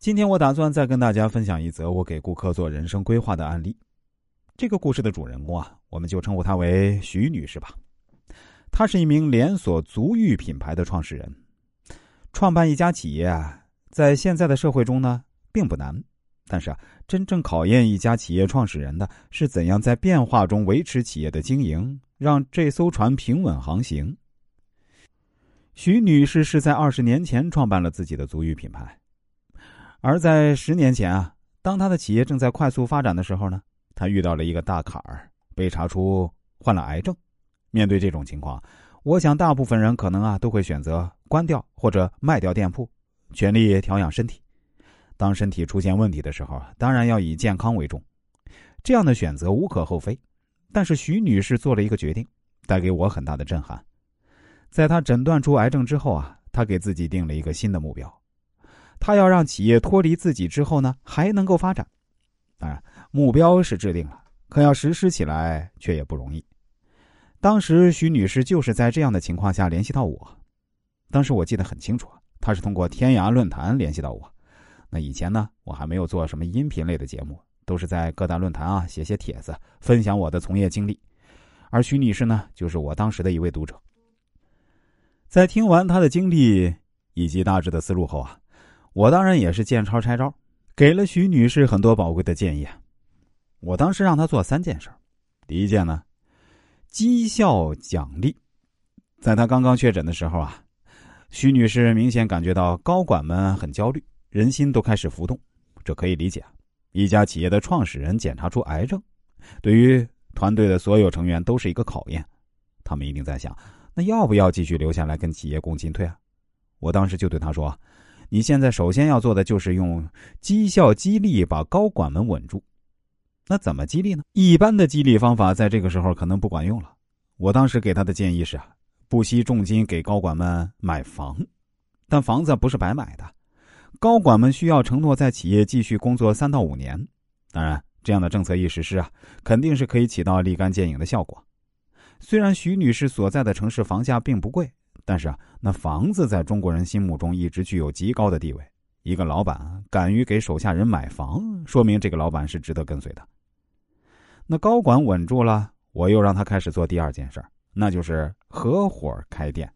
今天我打算再跟大家分享一则我给顾客做人生规划的案例。这个故事的主人公啊，我们就称呼她为徐女士吧。她是一名连锁足浴品牌的创始人。创办一家企业啊，在现在的社会中呢，并不难。但是啊，真正考验一家企业创始人的是怎样在变化中维持企业的经营，让这艘船平稳航行。徐女士是在二十年前创办了自己的足浴品牌。而在十年前啊，当他的企业正在快速发展的时候呢，他遇到了一个大坎儿，被查出患了癌症。面对这种情况，我想大部分人可能啊都会选择关掉或者卖掉店铺，全力调养身体。当身体出现问题的时候，当然要以健康为重。这样的选择无可厚非。但是徐女士做了一个决定，带给我很大的震撼。在她诊断出癌症之后啊，她给自己定了一个新的目标。他要让企业脱离自己之后呢，还能够发展。当然，目标是制定了，可要实施起来却也不容易。当时徐女士就是在这样的情况下联系到我。当时我记得很清楚，她是通过天涯论坛联系到我。那以前呢，我还没有做什么音频类的节目，都是在各大论坛啊写写帖子，分享我的从业经历。而徐女士呢，就是我当时的一位读者。在听完她的经历以及大致的思路后啊。我当然也是见招拆招，给了徐女士很多宝贵的建议。我当时让她做三件事第一件呢，绩效奖励。在她刚刚确诊的时候啊，徐女士明显感觉到高管们很焦虑，人心都开始浮动。这可以理解，一家企业的创始人检查出癌症，对于团队的所有成员都是一个考验。他们一定在想，那要不要继续留下来跟企业共进退啊？我当时就对他说。你现在首先要做的就是用绩效激励把高管们稳住。那怎么激励呢？一般的激励方法在这个时候可能不管用了。我当时给他的建议是，不惜重金给高管们买房，但房子不是白买的，高管们需要承诺在企业继续工作三到五年。当然，这样的政策一实施啊，肯定是可以起到立竿见影的效果。虽然徐女士所在的城市房价并不贵。但是啊，那房子在中国人心目中一直具有极高的地位。一个老板敢于给手下人买房，说明这个老板是值得跟随的。那高管稳住了，我又让他开始做第二件事那就是合伙开店。